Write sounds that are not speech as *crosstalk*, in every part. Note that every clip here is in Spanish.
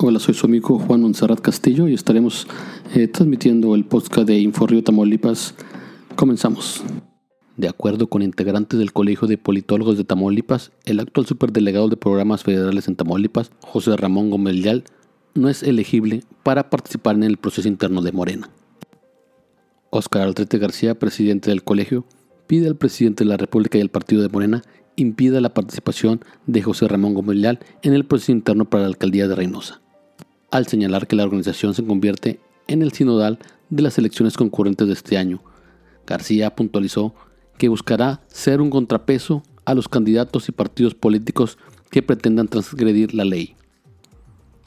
Hola, soy su amigo Juan Monserrat Castillo y estaremos eh, transmitiendo el podcast de Inforrio Tamaulipas. Comenzamos. De acuerdo con integrantes del Colegio de Politólogos de Tamaulipas, el actual superdelegado de programas federales en Tamaulipas, José Ramón Gómez no es elegible para participar en el proceso interno de Morena. Óscar Altrete García, presidente del colegio, pide al presidente de la República y al partido de Morena impida la participación de José Ramón Gómez en el proceso interno para la alcaldía de Reynosa al señalar que la organización se convierte en el sinodal de las elecciones concurrentes de este año. García puntualizó que buscará ser un contrapeso a los candidatos y partidos políticos que pretendan transgredir la ley.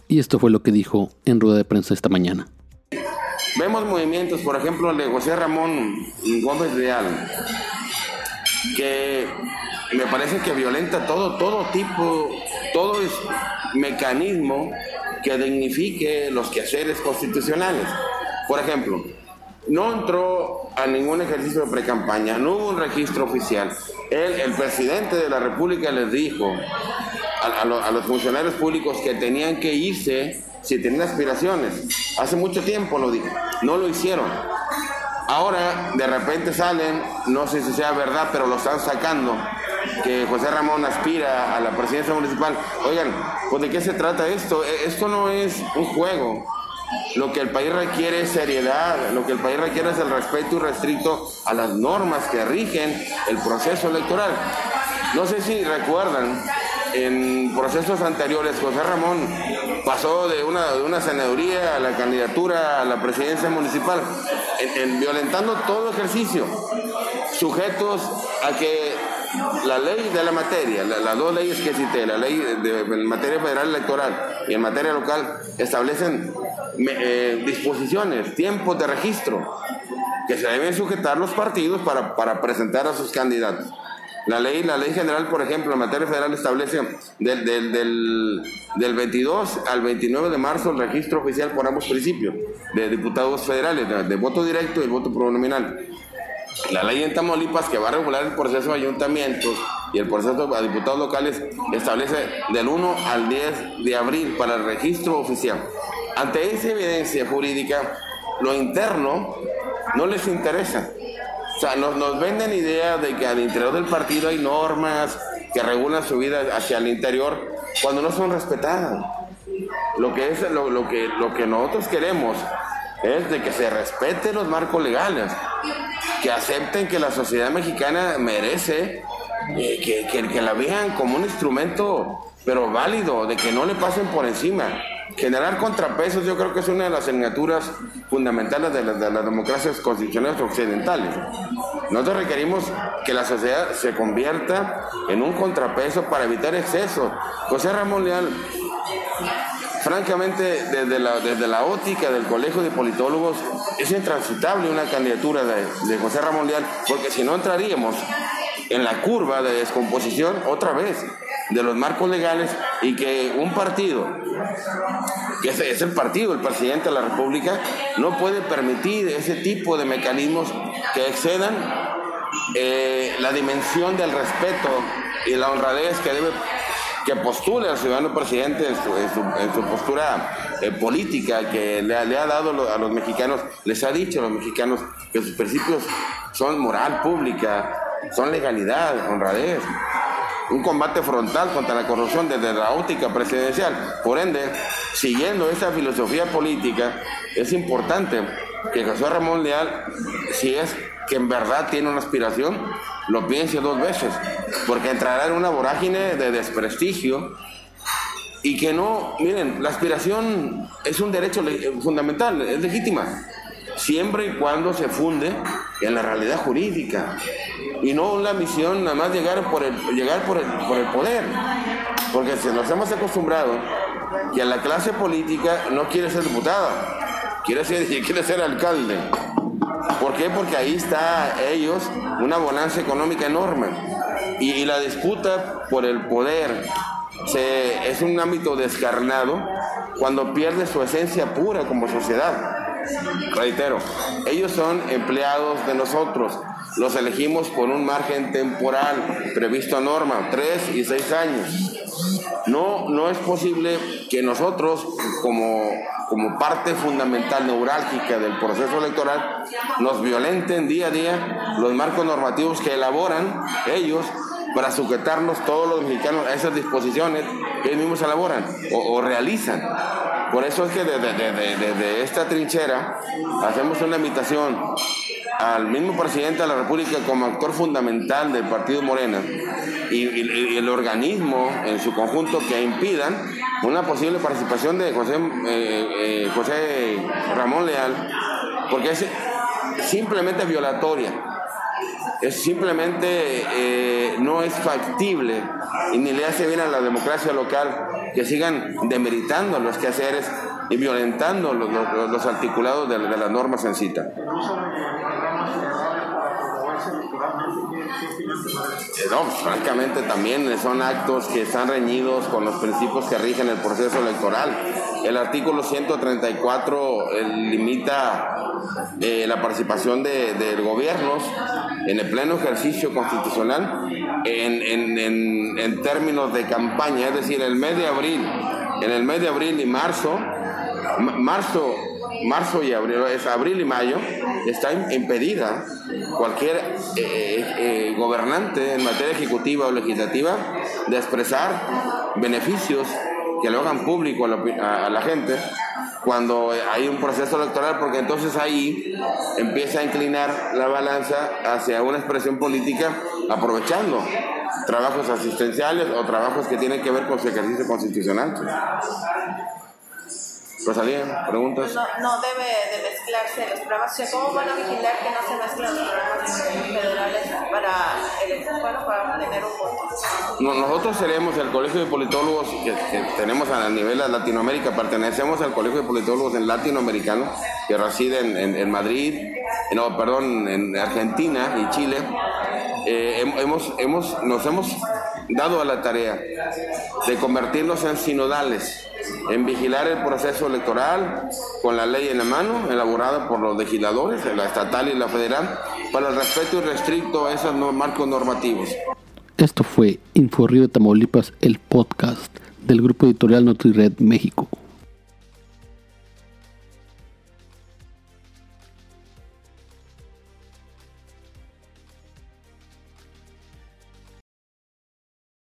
Y esto fue lo que dijo en rueda de prensa esta mañana. Vemos movimientos, por ejemplo, el de José Ramón Gómez Real, que me parece que violenta todo, todo tipo, todo es mecanismo que dignifique los quehaceres constitucionales. Por ejemplo, no entró a ningún ejercicio de precampaña, no hubo un registro oficial. Él, el presidente de la República les dijo a, a, los funcionarios públicos que tenían que irse si tenían aspiraciones. Hace mucho tiempo lo dijo, no lo hicieron. Ahora de repente salen, no sé si sea verdad, pero lo están sacando que José Ramón aspira a la presidencia municipal. Oigan, pues de qué se trata esto? E, esto no es un juego. Lo que el país requiere es seriedad, lo que el país requiere es el respeto irrestricto a las normas que rigen el proceso electoral. No sé si recuerdan, en procesos anteriores José Ramón pasó de una, de una senaduría a la candidatura a la presidencia municipal, en, violentando todo ejercicio, sujetos a que la ley de la materia, las dos leyes que cité, la ley de, en materia federal electoral y en materia local, establecen eh, disposiciones, tiempos de registro que se deben sujetar los partidos para, para presentar a sus candidatos. La ley, la ley general, por ejemplo, en materia federal establece del, del, del, del, 22 al 29 de marzo el registro oficial por ambos principios de diputados federales, de, de voto directo y el voto pronominal. La ley en Tamaulipas que va a regular el proceso de ayuntamientos y el proceso a diputados locales establece del 1 al 10 de abril para el registro oficial. Ante esa evidencia jurídica, lo interno no les interesa. O sea, nos, nos venden idea de que al interior del partido hay normas que regulan su vida hacia el interior cuando no son respetadas. Lo que, es, lo, lo que, lo que nosotros queremos es de que se respeten los marcos legales que acepten que la sociedad mexicana merece, eh, que, que, la vean como un instrumento, pero válido, de que no le pasen por encima. Generar contrapesos yo creo que es una de las asignaturas fundamentales de, de las democracias constitucionales occidentales. Nosotros requerimos que la sociedad se convierta en un contrapeso para evitar excesos. José Ramón Leal francamente, desde la, desde óptica del Colegio de Politólogos, es intransitable una candidatura de, José Ramón Leal, porque si no entraríamos en la curva de descomposición otra vez de los marcos legales y que un partido, que es, el partido, el presidente de la República, no puede permitir ese tipo de mecanismos que excedan eh, la dimensión del respeto y la honradez que debe que postule al ciudadano presidente en su, postura eh, política que le, ha dado a los mexicanos, les ha dicho a los mexicanos que sus principios son moral pública, son legalidad, honradez, un combate frontal contra la corrupción desde la óptica presidencial. Por ende, siguiendo esa filosofía política, es importante que José Ramón Leal, si es que en verdad tiene una aspiración, lo piense dos veces, porque entrará en una vorágine de desprestigio y que no, miren, la aspiración es un derecho fundamental, es legítima, siempre y cuando se funde en la realidad jurídica y no la misión nada más llegar por el, llegar por el, por el poder, porque se nos hemos acostumbrado que a la clase política no quiere ser diputada, quiere ser, *laughs* quiere ser alcalde. ¿Por qué? Porque ahí está ellos una bonanza económica enorme. Y, la disputa por el poder se, es un ámbito descarnado cuando pierde su esencia pura como sociedad. Reitero, ellos son empleados de nosotros. Los elegimos por un margen temporal previsto a norma, tres y seis años. No, no es posible que nosotros, como, como parte fundamental, neurálgica del proceso electoral, nos violenten día a día los marcos normativos que elaboran ellos para sujetarnos todos los mexicanos a esas disposiciones que ellos mismos elaboran o, o realizan. Por eso es que desde, desde, desde esta trinchera hacemos una invitación al mismo presidente de la República como actor fundamental del Partido Morena y, el organismo en su conjunto que impidan una posible participación de José, eh, eh, José Ramón Leal, porque es simplemente violatoria. Es simplemente eh, no es factible y ni le hace bien a la democracia local que sigan demeritando los quehaceres y violentando los, articulados de, de las normas en cita. No, pues, francamente también son actos que están reñidos con los principios que rigen el proceso electoral. El artículo 134 eh, limita eh, la participación de, de gobiernos en el pleno ejercicio constitucional en, términos de campaña, es decir, el mes de abril, en el mes de abril y marzo, ma- marzo, marzo y abril, es abril y mayo, está im- impedida cualquier eh, eh, gobernante en materia ejecutiva o legislativa de expresar beneficios que lo hagan público a la, a la gente cuando hay un proceso electoral, porque entonces ahí empieza a inclinar la balanza hacia una expresión política aprovechando trabajos asistenciales o trabajos que tienen que ver con su ejercicio constitucional. Rosalía, preguntas. No, no debe de mezclarse los programas. O sea, ¿cómo van a vigilar que no se mezclen los programas federales para el bueno, para obtener un voto? No- Nosotros seremos el Colegio de Politólogos que, que tenemos a nivel de Latinoamérica, pertenecemos al Colegio de Politólogos en latinoamericano que reside en, en- en Madrid, no, perdón, en Argentina y Chile. Eh, hem- hemos, hemos, nos hemos dado a la tarea de convertirnos en sinodales, en vigilar el proceso electoral con la ley en la mano, elaborada por los legisladores, la estatal y la federal, para el respeto irrestricto a esos marcos normativos. Esto fue Inforrío de Tamaulipas, el podcast del grupo editorial NutriRed México.